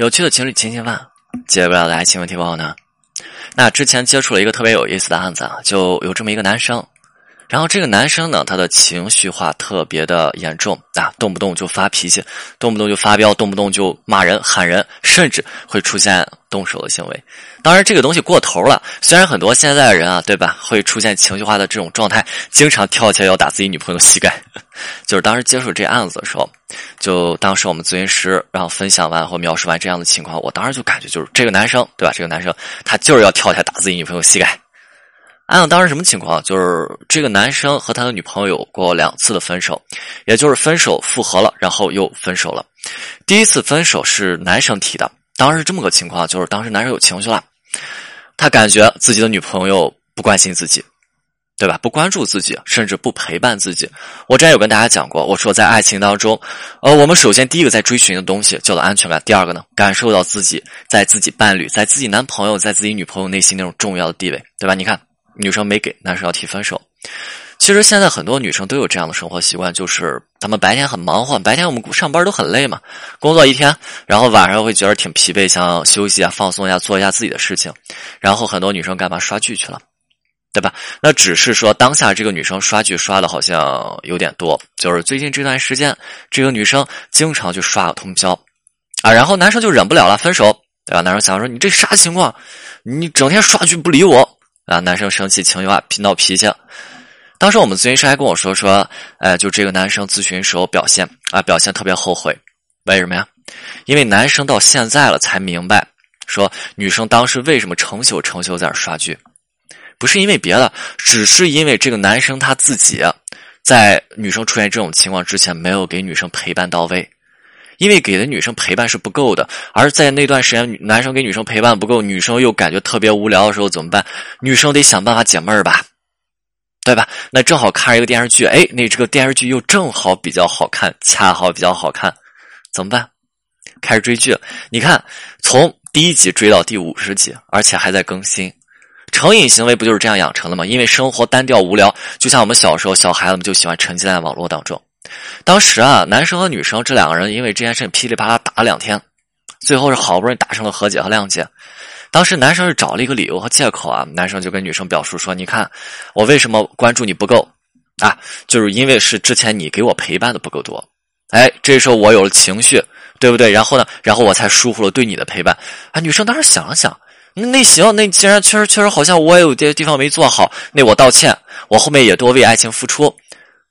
有趣的情侣情情饭，解决不了的爱情问题，报呢？那之前接触了一个特别有意思的案子啊，就有这么一个男生，然后这个男生呢，他的情绪化特别的严重啊，动不动就发脾气，动不动就发飙，动不动就骂人、喊人，甚至会出现动手的行为。当然，这个东西过头了。虽然很多现在的人啊，对吧，会出现情绪化的这种状态，经常跳起来要打自己女朋友膝盖。就是当时接触这案子的时候，就当时我们咨询师然后分享完或描述完这样的情况，我当时就感觉就是这个男生，对吧？这个男生他就是要跳起来打自己女朋友膝盖。案子当时什么情况？就是这个男生和他的女朋友有过两次的分手，也就是分手复合了，然后又分手了。第一次分手是男生提的，当时这么个情况，就是当时男生有情绪了。他感觉自己的女朋友不关心自己，对吧？不关注自己，甚至不陪伴自己。我之前有跟大家讲过，我说在爱情当中，呃，我们首先第一个在追寻的东西叫做安全感，第二个呢，感受到自己在自己伴侣、在自己男朋友、在自己女朋友内心那种重要的地位，对吧？你看，女生没给，男生要提分手。其实现在很多女生都有这样的生活习惯，就是她们白天很忙活，白天我们上班都很累嘛，工作一天，然后晚上会觉得挺疲惫，想休息啊、放松一下，做一下自己的事情。然后很多女生干嘛刷剧去了，对吧？那只是说当下这个女生刷剧刷的好像有点多，就是最近这段时间，这个女生经常去刷个通宵啊，然后男生就忍不了了，分手，对吧？男生想说你这啥情况？你整天刷剧不理我啊？男生生气，情绪化，闹脾气。当时我们咨询师还跟我说说，哎，就这个男生咨询时候表现啊，表现特别后悔，为什么呀？因为男生到现在了才明白，说女生当时为什么成宿成宿在那刷剧，不是因为别的，只是因为这个男生他自己在女生出现这种情况之前没有给女生陪伴到位，因为给的女生陪伴是不够的，而在那段时间男生给女生陪伴不够，女生又感觉特别无聊的时候怎么办？女生得想办法解闷儿吧。对吧？那正好看一个电视剧，哎，那这个电视剧又正好比较好看，恰好比较好看，怎么办？开始追剧。你看，从第一集追到第五十集，而且还在更新。成瘾行为不就是这样养成的吗？因为生活单调无聊，就像我们小时候，小孩子们就喜欢沉浸在网络当中。当时啊，男生和女生这两个人因为这件事噼里啪啦打了两天，最后是好不容易达成了和解和谅解。当时男生是找了一个理由和借口啊，男生就跟女生表述说：“你看，我为什么关注你不够啊？就是因为是之前你给我陪伴的不够多，哎，这时候我有了情绪，对不对？然后呢，然后我才疏忽了对你的陪伴。啊，女生当时想了想，那那行，那既然确实确实好像我也有些地方没做好，那我道歉，我后面也多为爱情付出。”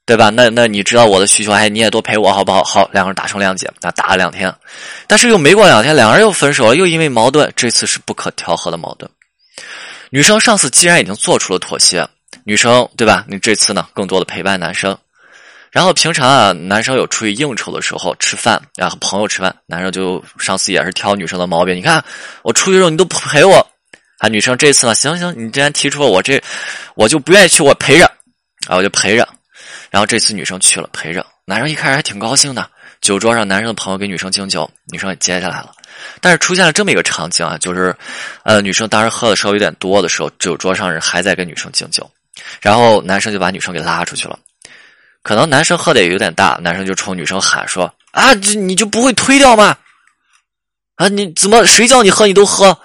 对吧？那那你知道我的需求，哎，你也多陪我好不好？好，两个人达成谅解，那打了两天，但是又没过两天，两个人又分手了，又因为矛盾，这次是不可调和的矛盾。女生上次既然已经做出了妥协，女生对吧？你这次呢，更多的陪伴男生，然后平常啊，男生有出去应酬的时候吃饭，然后朋友吃饭，男生就上次也是挑女生的毛病，你看我出去的时候你都不陪我，啊，女生这次呢，行行，你既然提出了我这，我就不愿意去，我陪着，啊，我就陪着。然后这次女生去了陪着，男生一开始还挺高兴的。酒桌上，男生的朋友给女生敬酒，女生也接下来了。但是出现了这么一个场景啊，就是，呃，女生当时喝的稍微有点多的时候，酒桌上人还在跟女生敬酒，然后男生就把女生给拉出去了。可能男生喝的也有点大，男生就冲女生喊说：“啊，这你就不会推掉吗？啊，你怎么谁叫你喝你都喝？”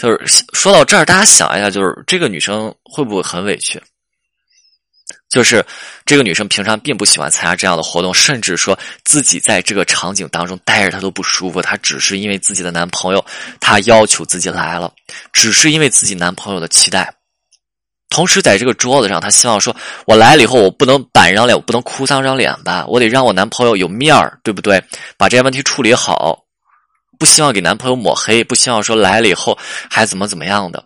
就是说到这儿，大家想一下，就是这个女生会不会很委屈？就是这个女生平常并不喜欢参加这样的活动，甚至说自己在这个场景当中待着她都不舒服。她只是因为自己的男朋友，她要求自己来了，只是因为自己男朋友的期待。同时，在这个桌子上，她希望说：“我来了以后，我不能板张脸，我不能哭丧张脸吧？我得让我男朋友有面儿，对不对？把这些问题处理好，不希望给男朋友抹黑，不希望说来了以后还怎么怎么样的。”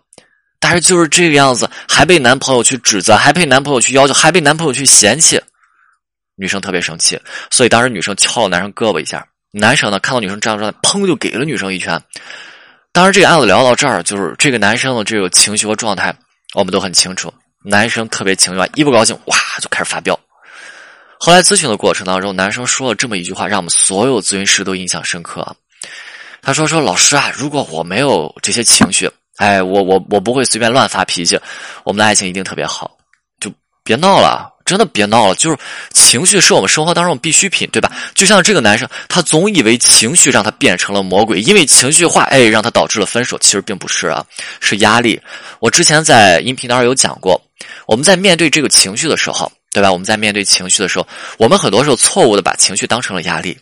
但是就是这个样子，还被男朋友去指责，还被男朋友去要求，还被男朋友去嫌弃，女生特别生气，所以当时女生敲了男生胳膊一下，男生呢看到女生这样状态，砰就给了女生一拳。当时这个案子聊到这儿，就是这个男生的这个情绪和状态，我们都很清楚，男生特别情绪化，一不高兴哇就开始发飙。后来咨询的过程当中，男生说了这么一句话，让我们所有咨询师都印象深刻。他说：“说老师啊，如果我没有这些情绪。”哎，我我我不会随便乱发脾气，我们的爱情一定特别好，就别闹了。真的别闹了。就是情绪是我们生活当中必需品，对吧？就像这个男生，他总以为情绪让他变成了魔鬼，因为情绪化，哎，让他导致了分手。其实并不是啊，是压力。我之前在音频当中有讲过，我们在面对这个情绪的时候，对吧？我们在面对情绪的时候，我们很多时候错误的把情绪当成了压力。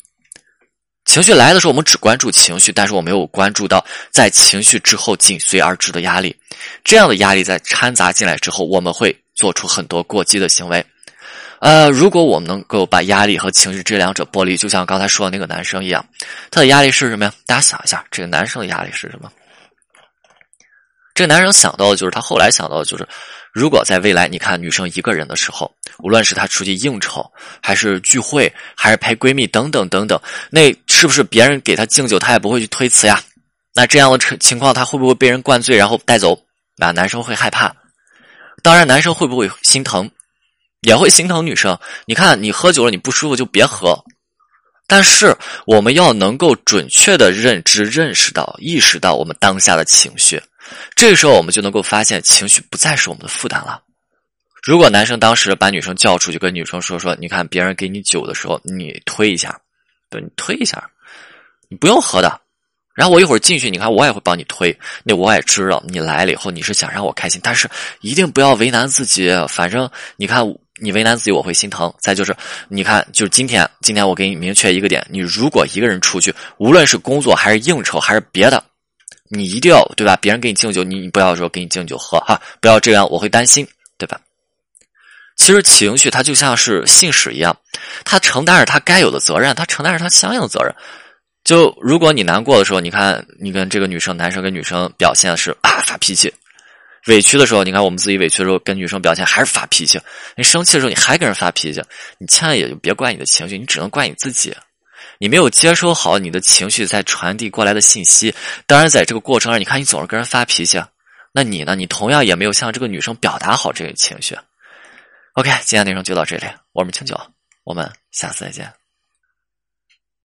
情绪来的时候，我们只关注情绪，但是我没有关注到在情绪之后紧随而至的压力。这样的压力在掺杂进来之后，我们会做出很多过激的行为。呃，如果我们能够把压力和情绪这两者剥离，就像刚才说的那个男生一样，他的压力是什么呀？大家想一下，这个男生的压力是什么？这个男生想到的就是他后来想到的就是。如果在未来，你看女生一个人的时候，无论是她出去应酬，还是聚会，还是陪闺蜜等等等等，那是不是别人给她敬酒，她也不会去推辞呀？那这样的情况，她会不会被人灌醉，然后带走？那男生会害怕。当然，男生会不会心疼？也会心疼女生。你看，你喝酒了，你不舒服就别喝。但是，我们要能够准确的认知、认识到、意识到我们当下的情绪。这时候，我们就能够发现情绪不再是我们的负担了。如果男生当时把女生叫出去，跟女生说说：“你看，别人给你酒的时候，你推一下，对，你推一下，你不用喝的。然后我一会儿进去，你看我也会帮你推。那我也知道你来了以后你是想让我开心，但是一定不要为难自己。反正你看，你为难自己我会心疼。再就是，你看，就是今天，今天我给你明确一个点：你如果一个人出去，无论是工作还是应酬还是别的。你一定要对吧？别人给你敬酒，你你不要说给你敬酒喝哈，不要这样，我会担心，对吧？其实情绪它就像是信使一样，它承担着它该有的责任，它承担着它相应的责任。就如果你难过的时候，你看你跟这个女生、男生跟女生表现的是啊发脾气；委屈的时候，你看我们自己委屈的时候跟女生表现还是发脾气；你生气的时候你还跟人发脾气，你千万也就别怪你的情绪，你只能怪你自己。你没有接收好你的情绪在传递过来的信息，当然在这个过程中，你看你总是跟人发脾气，那你呢？你同样也没有向这个女生表达好这个情绪。OK，今天内容就到这里，我们清酒，我们下次再见。